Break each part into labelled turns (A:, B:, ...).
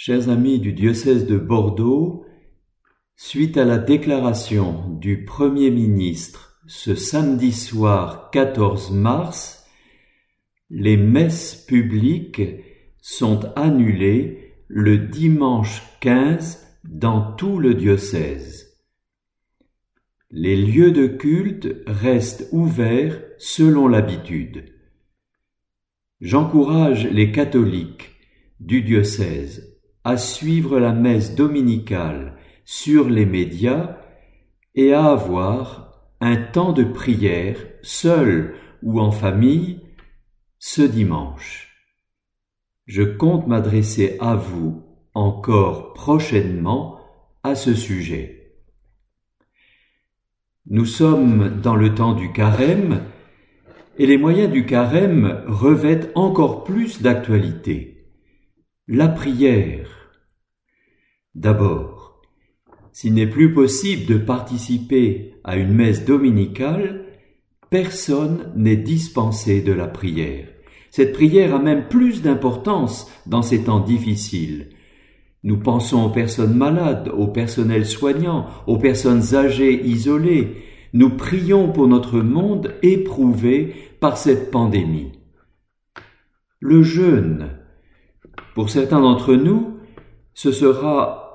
A: Chers amis du diocèse de Bordeaux, suite à la déclaration du Premier ministre ce samedi soir 14 mars, les messes publiques sont annulées le dimanche 15 dans tout le diocèse. Les lieux de culte restent ouverts selon l'habitude. J'encourage les catholiques du diocèse à suivre la messe dominicale sur les médias et à avoir un temps de prière seul ou en famille ce dimanche. Je compte m'adresser à vous encore prochainement à ce sujet. Nous sommes dans le temps du carême et les moyens du carême revêtent encore plus d'actualité. La prière, D'abord, s'il n'est plus possible de participer à une messe dominicale, personne n'est dispensé de la prière. Cette prière a même plus d'importance dans ces temps difficiles. Nous pensons aux personnes malades, au personnel soignant, aux personnes âgées isolées. Nous prions pour notre monde éprouvé par cette pandémie. Le jeûne. Pour certains d'entre nous, ce sera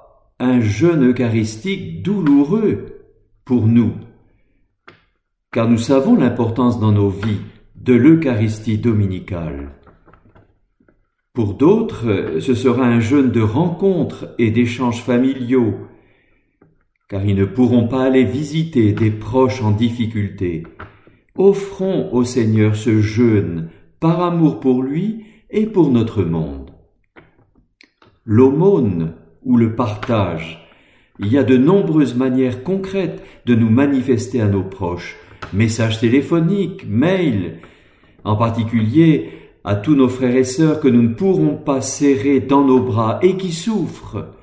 A: un jeûne eucharistique douloureux pour nous, car nous savons l'importance dans nos vies de l'Eucharistie dominicale. Pour d'autres, ce sera un jeûne de rencontres et d'échanges familiaux, car ils ne pourront pas aller visiter des proches en difficulté. Offrons au Seigneur ce jeûne par amour pour lui et pour notre monde. L'aumône ou le partage. Il y a de nombreuses manières concrètes de nous manifester à nos proches. Messages téléphoniques, mails, en particulier à tous nos frères et sœurs que nous ne pourrons pas serrer dans nos bras et qui souffrent.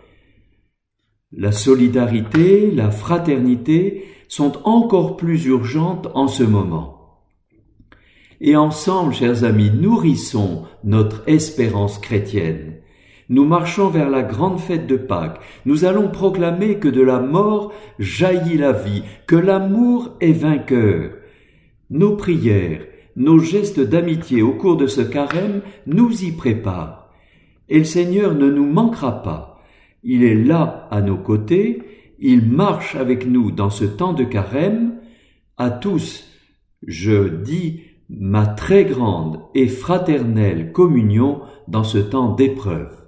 A: La solidarité, la fraternité sont encore plus urgentes en ce moment. Et ensemble, chers amis, nourrissons notre espérance chrétienne nous marchons vers la grande fête de Pâques. Nous allons proclamer que de la mort jaillit la vie, que l'amour est vainqueur. Nos prières, nos gestes d'amitié au cours de ce carême nous y préparent. Et le Seigneur ne nous manquera pas. Il est là à nos côtés, il marche avec nous dans ce temps de carême. À tous, je dis ma très grande et fraternelle communion dans ce temps d'épreuve.